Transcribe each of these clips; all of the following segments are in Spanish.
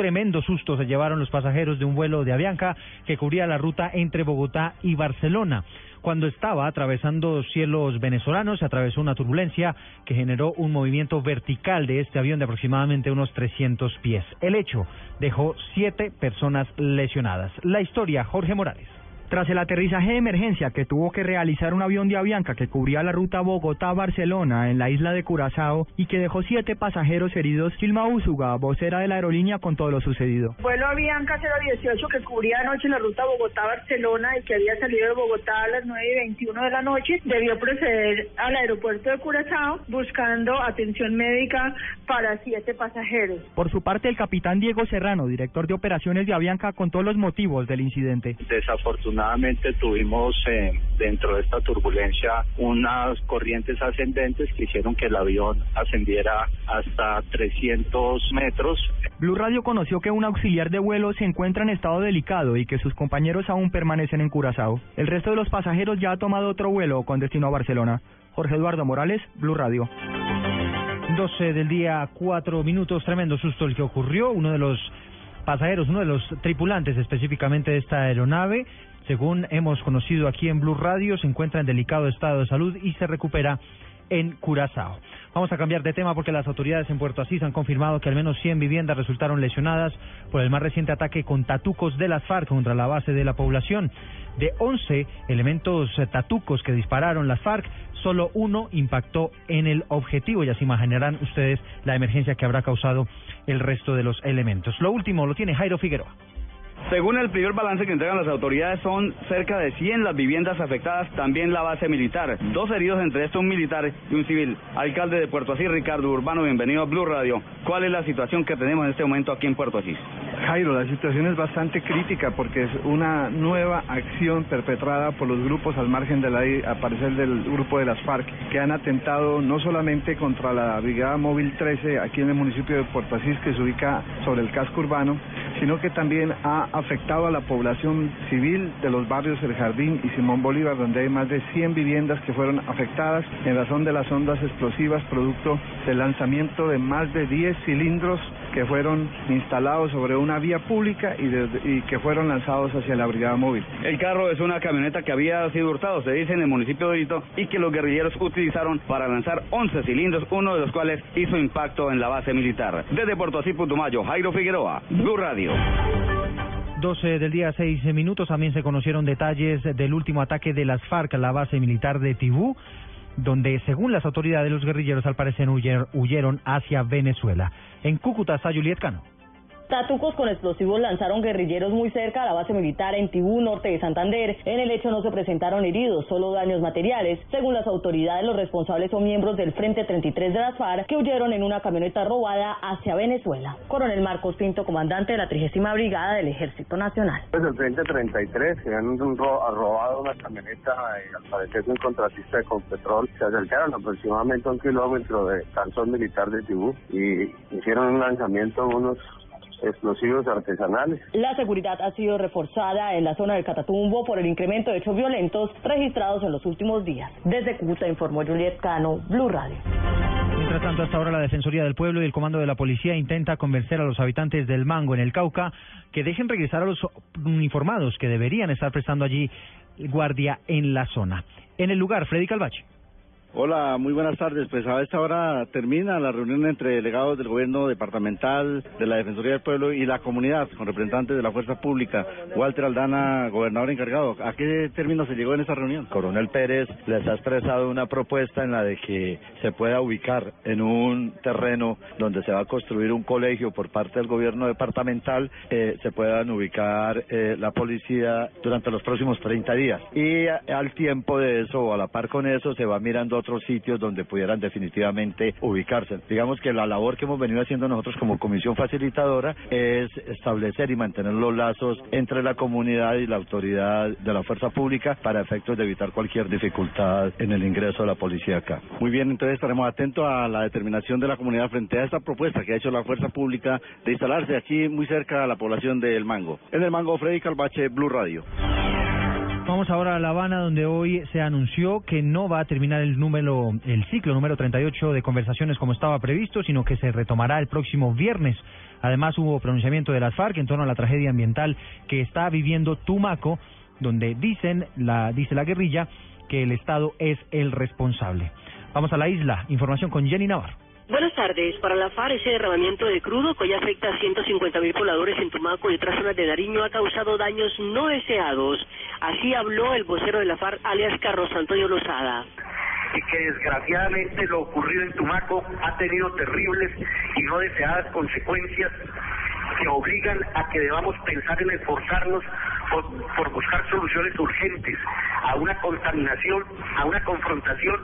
Tremendo susto se llevaron los pasajeros de un vuelo de Avianca que cubría la ruta entre Bogotá y Barcelona. Cuando estaba atravesando cielos venezolanos, se atravesó una turbulencia que generó un movimiento vertical de este avión de aproximadamente unos 300 pies. El hecho dejó siete personas lesionadas. La historia, Jorge Morales. Tras el aterrizaje de emergencia que tuvo que realizar un avión de Avianca que cubría la ruta Bogotá-Barcelona en la isla de Curazao y que dejó siete pasajeros heridos, Gilma Úsuga, vocera de la aerolínea, con todo lo sucedido. Vuelo Avianca 018 que cubría anoche la ruta Bogotá-Barcelona y que había salido de Bogotá a las 9 y 21 de la noche, debió proceder al aeropuerto de Curazao buscando atención médica para siete pasajeros. Por su parte, el capitán Diego Serrano, director de operaciones de Avianca, contó los motivos del incidente. Desafortunadamente, Afortunadamente tuvimos eh, dentro de esta turbulencia unas corrientes ascendentes que hicieron que el avión ascendiera hasta 300 metros. Blue Radio conoció que un auxiliar de vuelo se encuentra en estado delicado y que sus compañeros aún permanecen en Curazao. El resto de los pasajeros ya ha tomado otro vuelo con destino a Barcelona. Jorge Eduardo Morales, Blue Radio. 12 del día, 4 minutos, tremendo susto el que ocurrió. Uno de los pasajeros, uno de los tripulantes específicamente de esta aeronave, según hemos conocido aquí en Blue Radio, se encuentra en delicado estado de salud y se recupera en Curazao. Vamos a cambiar de tema porque las autoridades en Puerto Asís han confirmado que al menos 100 viviendas resultaron lesionadas por el más reciente ataque con tatucos de las FARC contra la base de la población. De 11 elementos tatucos que dispararon las FARC, solo uno impactó en el objetivo. Ya se imaginarán ustedes la emergencia que habrá causado el resto de los elementos. Lo último lo tiene Jairo Figueroa. Según el primer balance que entregan las autoridades, son cerca de 100 las viviendas afectadas, también la base militar. Dos heridos, entre estos un militar y un civil. Alcalde de Puerto Asís, Ricardo Urbano, bienvenido a Blue Radio. ¿Cuál es la situación que tenemos en este momento aquí en Puerto Asís? Jairo, la situación es bastante crítica porque es una nueva acción perpetrada por los grupos al margen de la ley, a parecer del grupo de las FARC, que han atentado no solamente contra la Brigada Móvil 13 aquí en el municipio de Puerto Asís, que se ubica sobre el casco urbano, sino que también ha afectado a la población civil de los barrios El Jardín y Simón Bolívar, donde hay más de 100 viviendas que fueron afectadas en razón de las ondas explosivas producto del lanzamiento de más de 10 cilindros que fueron instalados sobre una vía pública y, y, que fueron lanzados hacia la brigada móvil. El carro es una camioneta que había sido hurtado, se dice en el municipio de Hito, y que los guerrilleros utilizaron para lanzar 11 cilindros, uno de los cuales hizo impacto en la base militar. Desde Puerto Así, Putumayo, Jairo Figueroa, Blue Radio. 12 del día, 6 minutos. También se conocieron detalles del último ataque de las FARC a la base militar de Tibú, donde, según las autoridades, los guerrilleros al parecer huyeron hacia Venezuela. En Cúcuta está Juliet Cano. Tatucos con explosivos lanzaron guerrilleros muy cerca a la base militar en Tibú, norte de Santander. En el hecho no se presentaron heridos, solo daños materiales. Según las autoridades, los responsables son miembros del Frente 33 de las FARC que huyeron en una camioneta robada hacia Venezuela. Coronel Marcos Pinto, comandante de la 30 Brigada del Ejército Nacional. Pues el Frente 33 se han robado una camioneta, eh, al parecer un contratista de Conpetrol. Se acercaron aproximadamente un kilómetro de canción militar de Tibú y hicieron un lanzamiento unos explosivos artesanales. La seguridad ha sido reforzada en la zona del Catatumbo por el incremento de hechos violentos registrados en los últimos días. Desde Cúcuta informó Juliet Cano, Blue Radio. Mientras tanto, hasta ahora la Defensoría del Pueblo y el Comando de la Policía intenta convencer a los habitantes del Mango en el Cauca que dejen regresar a los uniformados que deberían estar prestando allí guardia en la zona. En el lugar, Freddy Calvache. Hola, muy buenas tardes. Pues a esta hora termina la reunión entre delegados del gobierno departamental, de la Defensoría del Pueblo y la comunidad, con representantes de la Fuerza Pública. Walter Aldana, gobernador encargado. ¿A qué término se llegó en esa reunión? Coronel Pérez les ha expresado una propuesta en la de que se pueda ubicar en un terreno donde se va a construir un colegio por parte del gobierno departamental, eh, se puedan ubicar eh, la policía durante los próximos 30 días. Y al tiempo de eso, o a la par con eso, se va mirando otros sitios donde pudieran definitivamente ubicarse. Digamos que la labor que hemos venido haciendo nosotros como comisión facilitadora es establecer y mantener los lazos entre la comunidad y la autoridad de la fuerza pública para efectos de evitar cualquier dificultad en el ingreso de la policía acá. Muy bien, entonces estaremos atentos a la determinación de la comunidad frente a esta propuesta que ha hecho la fuerza pública de instalarse aquí muy cerca a la población del Mango. En el Mango, Freddy Calvache, Blue Radio. Vamos ahora a La Habana, donde hoy se anunció que no va a terminar el número, el ciclo número 38 de conversaciones como estaba previsto, sino que se retomará el próximo viernes. Además, hubo pronunciamiento de las FARC en torno a la tragedia ambiental que está viviendo Tumaco, donde dicen la, dice la guerrilla que el Estado es el responsable. Vamos a la isla. Información con Jenny Navarro. Buenas tardes. Para la FARC, ese derramamiento de crudo que hoy afecta a 150.000 pobladores en Tumaco y otras zonas de Nariño ha causado daños no deseados. Así habló el vocero de la FARC, alias Carlos Antonio Lozada y que desgraciadamente lo ocurrido en Tumaco ha tenido terribles y no deseadas consecuencias que obligan a que debamos pensar en esforzarnos por, por buscar soluciones urgentes a una contaminación, a una confrontación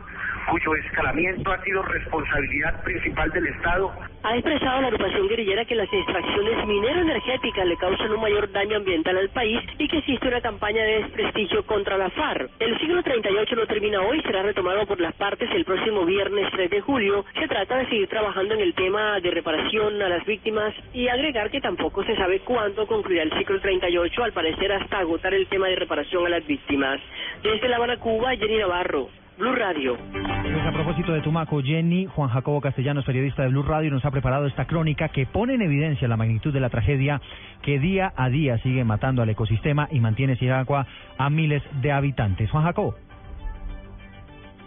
cuyo escalamiento ha sido responsabilidad principal del Estado. Ha expresado la agrupación guerrillera que las extracciones minero-energéticas le causan un mayor daño ambiental al país y que existe una campaña de desprestigio contra la FARC. El siglo 38 no termina hoy, será retomado por las partes el próximo viernes 3 de julio. Se trata de seguir trabajando en el tema de reparación a las víctimas y agregar que tampoco se sabe cuándo concluirá el ciclo 38, al parecer hasta agotar el tema de reparación a las víctimas. Desde La Habana, Cuba, Jenny Navarro. Blue Radio. Pues a propósito de Tumaco, Jenny, Juan Jacobo Castellanos, periodista de Blue Radio, nos ha preparado esta crónica que pone en evidencia la magnitud de la tragedia que día a día sigue matando al ecosistema y mantiene sin agua a miles de habitantes. Juan Jacobo.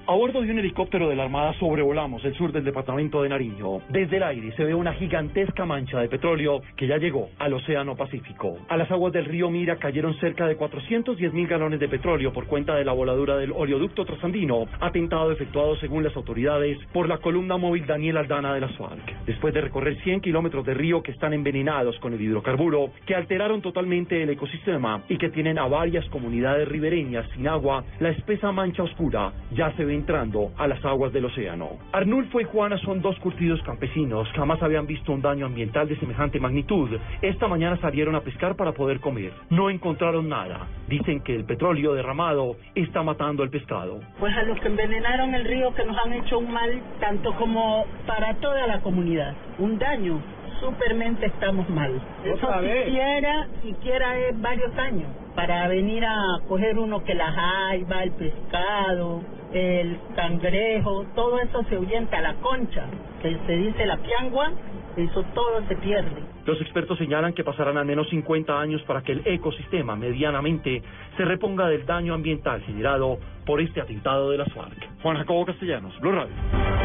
A bordo de un helicóptero de la Armada sobrevolamos el sur del departamento de Nariño. Desde el aire se ve una gigantesca mancha de petróleo que ya llegó al Océano Pacífico. A las aguas del río Mira cayeron cerca de 410 mil galones de petróleo por cuenta de la voladura del oleoducto trasandino, atentado efectuado según las autoridades por la columna móvil Daniel Aldana de las FARC. Después de recorrer 100 kilómetros de río que están envenenados con el hidrocarburo, que alteraron totalmente el ecosistema y que tienen a varias comunidades ribereñas sin agua, la espesa mancha oscura ya se ve entrando a las aguas del océano. Arnulfo y Juana son dos curtidos campesinos, jamás habían visto un daño ambiental de semejante magnitud. Esta mañana salieron a pescar para poder comer. No encontraron nada. Dicen que el petróleo derramado está matando el pescado. Pues a los que envenenaron el río que nos han hecho un mal tanto como para toda la comunidad, un daño supermente estamos mal. Eso siquiera, siquiera es varios años para venir a coger uno que la jaiba, el pescado, el cangrejo, todo eso se ahuyenta, la concha, que se dice la piangua, eso todo se pierde. Los expertos señalan que pasarán al menos 50 años para que el ecosistema medianamente se reponga del daño ambiental generado por este atentado de las FARC. Juan Jacobo Castellanos, Blue Radio.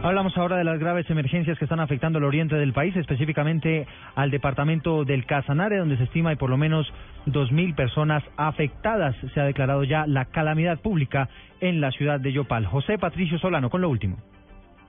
Hablamos ahora de las graves emergencias que están afectando el oriente del país, específicamente al departamento del Casanare, donde se estima hay por lo menos 2.000 personas afectadas. Se ha declarado ya la calamidad pública en la ciudad de Yopal. José Patricio Solano con lo último.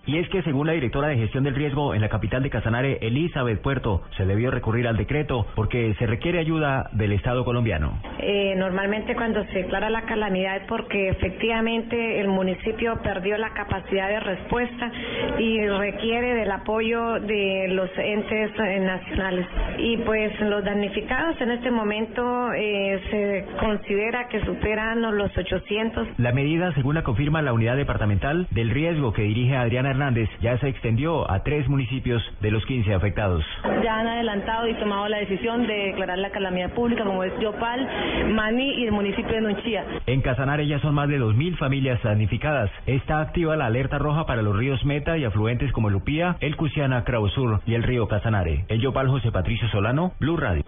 Y es que según la directora de gestión del riesgo en la capital de Casanare, Elizabeth Puerto, se debió recurrir al decreto porque se requiere ayuda del Estado colombiano. Eh, normalmente cuando se declara la calamidad es porque efectivamente el municipio perdió la capacidad de respuesta y requiere del apoyo de los entes eh, nacionales. Y pues los damnificados en este momento eh, se considera que superan los 800. La medida, según la confirma la unidad departamental del riesgo que dirige Adriana Hernández, ya se extendió a tres municipios de los 15 afectados. Ya han adelantado y tomado la decisión de declarar la calamidad pública como es Yopal, Mani y el municipio de Nunchía. En Casanare ya son más de 2.000 familias damnificadas. Está activa la alerta roja para los ríos Meta y afluentes como Lupía, el Cusiana, Sur y el río Casanare. El Yopal José Patricio Solano, Blue Radio.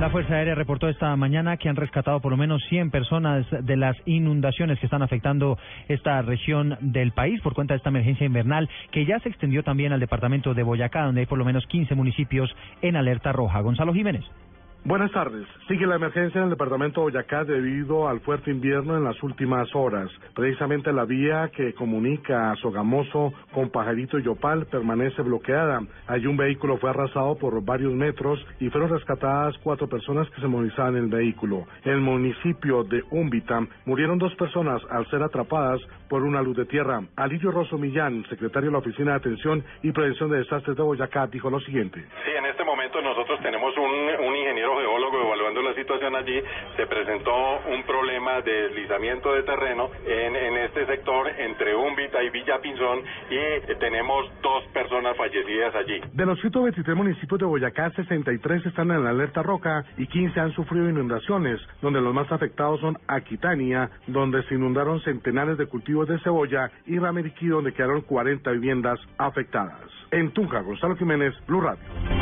La Fuerza Aérea reportó esta mañana que han rescatado por lo menos 100 personas de las inundaciones que están afectando esta región del país por cuenta de esta emergencia invernal que ya se extendió también al departamento de Boyacá, donde hay por lo menos 15 municipios en alerta roja. Gonzalo Jiménez. Buenas tardes. Sigue la emergencia en el departamento de Boyacá debido al fuerte invierno en las últimas horas. Precisamente la vía que comunica a Sogamoso con Pajarito Yopal permanece bloqueada. Allí un vehículo fue arrasado por varios metros y fueron rescatadas cuatro personas que se movilizaban en el vehículo. En el municipio de Úmbita murieron dos personas al ser atrapadas por una luz de tierra. Alirio Rosso Millán, secretario de la Oficina de Atención y Prevención de Desastres de Boyacá, dijo lo siguiente. Sí, en este momento nosotros tenemos un, un ingeniero evaluando la situación allí. Se presentó un problema de deslizamiento de terreno en, este sector entre Úmbita y Villa Pinzón y eh, tenemos dos personas fallecidas allí. De los 123 municipios de Boyacá, 63 están en la alerta roca y 15 han sufrido inundaciones, donde los más afectados son Aquitania, donde se inundaron centenares de cultivos de cebolla, y Ramiriquí, donde quedaron 40 viviendas afectadas. En Tunja, Gonzalo Jiménez, Blue Radio.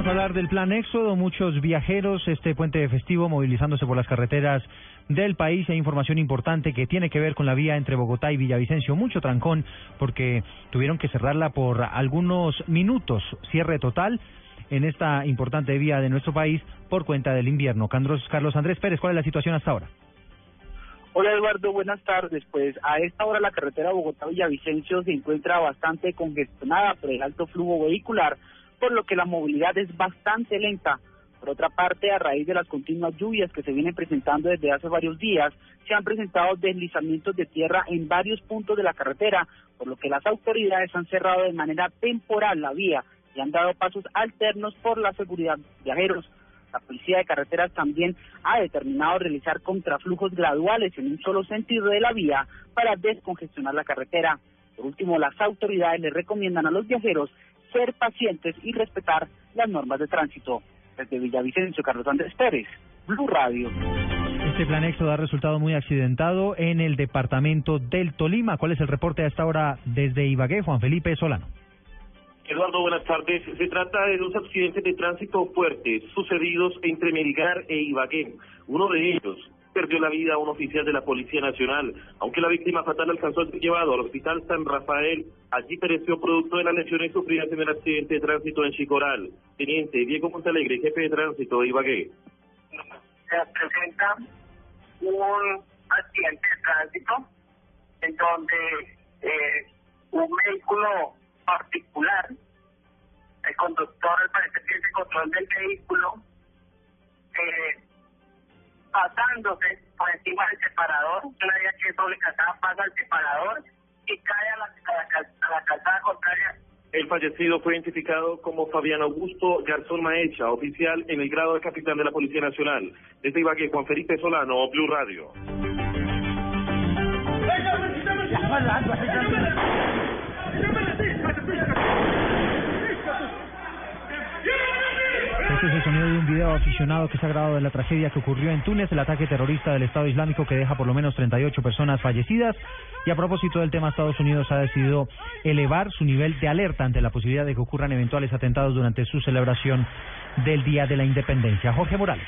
Vamos a hablar del plan Éxodo. Muchos viajeros este puente festivo movilizándose por las carreteras del país. Hay información importante que tiene que ver con la vía entre Bogotá y Villavicencio. Mucho trancón porque tuvieron que cerrarla por algunos minutos. Cierre total en esta importante vía de nuestro país por cuenta del invierno. Carlos, Carlos Andrés Pérez, ¿cuál es la situación hasta ahora? Hola Eduardo, buenas tardes. Pues a esta hora la carretera Bogotá-Villavicencio se encuentra bastante congestionada por el alto flujo vehicular, por lo que la movilidad es bastante lenta. Por otra parte, a raíz de las continuas lluvias que se vienen presentando desde hace varios días, se han presentado deslizamientos de tierra en varios puntos de la carretera, por lo que las autoridades han cerrado de manera temporal la vía y han dado pasos alternos por la seguridad de viajeros. La Policía de Carreteras también ha determinado realizar contraflujos graduales en un solo sentido de la vía para descongestionar la carretera. Por último, las autoridades le recomiendan a los viajeros ser pacientes y respetar las normas de tránsito. Desde Villavicencio, Carlos Andrés Pérez, Blue Radio. Este plan éxodo ha resultado muy accidentado en el departamento del Tolima. ¿Cuál es el reporte a esta hora desde Ibagué? Juan Felipe Solano. Eduardo, buenas tardes. Se trata de dos accidentes de tránsito fuertes sucedidos entre Melgar e Ibagué. Uno de ellos perdió la vida un oficial de la Policía Nacional, aunque la víctima fatal alcanzó a ser llevado al Hospital San Rafael. Allí pereció producto de las lesiones sufridas en el accidente de tránsito en Chicoral. Teniente Diego Montalegre, jefe de tránsito de Ibagué. Se presenta un accidente de tránsito en donde eh, un vehículo particular, el conductor al parecer tiene control del vehículo, eh, pasándose por encima del separador, una vía que es doble calzada pasa al separador y cae a la, a la, a la calzada contraria. El fallecido fue identificado como Fabián Augusto Garzón Maecha, oficial en el grado de capitán de la Policía Nacional. Desde Ibagué, Juan Felipe Solano, Blue Radio. Este es el sonido de un video aficionado que se ha grabado de la tragedia que ocurrió en Túnez, el ataque terrorista del Estado Islámico que deja por lo menos 38 personas fallecidas. Y a propósito del tema, Estados Unidos ha decidido elevar su nivel de alerta ante la posibilidad de que ocurran eventuales atentados durante su celebración del Día de la Independencia. Jorge Morales.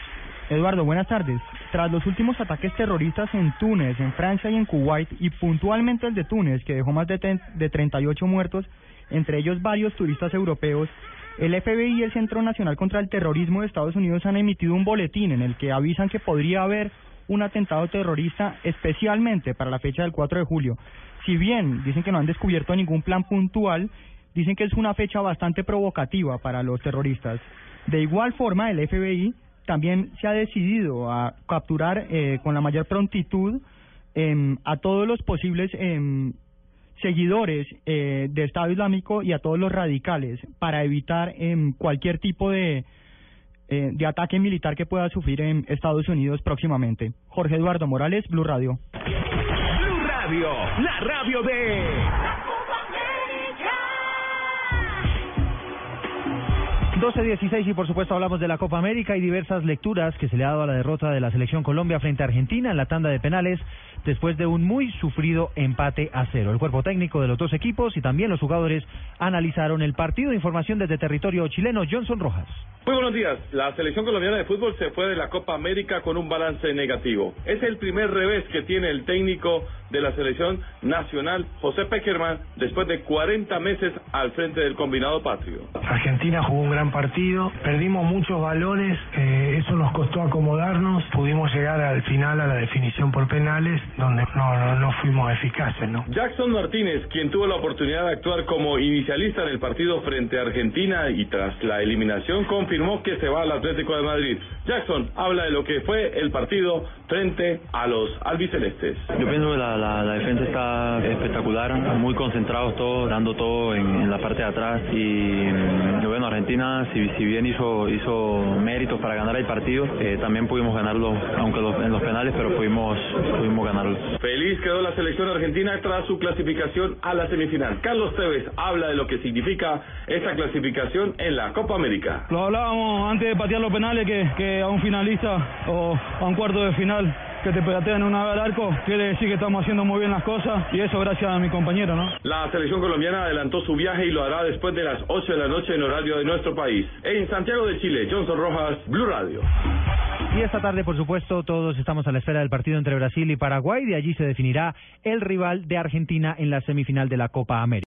Eduardo, buenas tardes. Tras los últimos ataques terroristas en Túnez, en Francia y en Kuwait, y puntualmente el de Túnez, que dejó más de, de 38 muertos, entre ellos varios turistas europeos, el FBI y el Centro Nacional contra el Terrorismo de Estados Unidos han emitido un boletín en el que avisan que podría haber un atentado terrorista especialmente para la fecha del 4 de julio. Si bien dicen que no han descubierto ningún plan puntual, dicen que es una fecha bastante provocativa para los terroristas. De igual forma, el FBI también se ha decidido a capturar eh, con la mayor prontitud em, a todos los posibles em, seguidores eh, de Estado Islámico y a todos los radicales para evitar em, cualquier tipo de, eh, de ataque militar que pueda sufrir en Estados Unidos próximamente. Jorge Eduardo Morales, Blue Radio. Blue Radio, la radio de... 12-16 y por supuesto hablamos de la Copa América y diversas lecturas que se le ha dado a la derrota de la selección Colombia frente a Argentina en la tanda de penales después de un muy sufrido empate a cero. El cuerpo técnico de los dos equipos y también los jugadores analizaron el partido. Información desde territorio chileno, Johnson Rojas. Muy buenos días. La selección colombiana de fútbol se fue de la Copa América con un balance negativo. Es el primer revés que tiene el técnico de la selección nacional, José Peckerman, después de 40 meses al frente del combinado patrio. Argentina jugó un gran partido, perdimos muchos balones, eh, eso nos costó acomodarnos, pudimos llegar al final a la definición por penales, donde no, no, no fuimos eficaces, ¿no? Jackson Martínez, quien tuvo la oportunidad de actuar como inicialista en el partido frente a Argentina y tras la eliminación confirmó que se va al Atlético de Madrid. Jackson habla de lo que fue el partido frente a los albicelestes. Yo pienso que la, la, la defensa está espectacular, muy concentrados todos, dando todo en, en la parte de atrás y, y bueno, Argentina si, si bien hizo hizo méritos para ganar el partido, eh, también pudimos ganarlo, aunque los, en los penales, pero pudimos, pudimos ganarlo. Feliz quedó la selección argentina tras su clasificación a la semifinal. Carlos Tevez habla de lo que significa esta clasificación en la Copa América. Lo hablábamos antes de patear los penales que, que a un finalista o a un cuarto de final que te patean una vez al arco, quiere decir que estamos haciendo muy bien las cosas y eso gracias a mi compañero, ¿no? La selección colombiana adelantó su viaje y lo hará después de las 8 de la noche en horario de nuestro país. En Santiago de Chile, Johnson Rojas, Blue Radio. Y esta tarde, por supuesto, todos estamos a la espera del partido entre Brasil y Paraguay. De allí se definirá el rival de Argentina en la semifinal de la Copa América.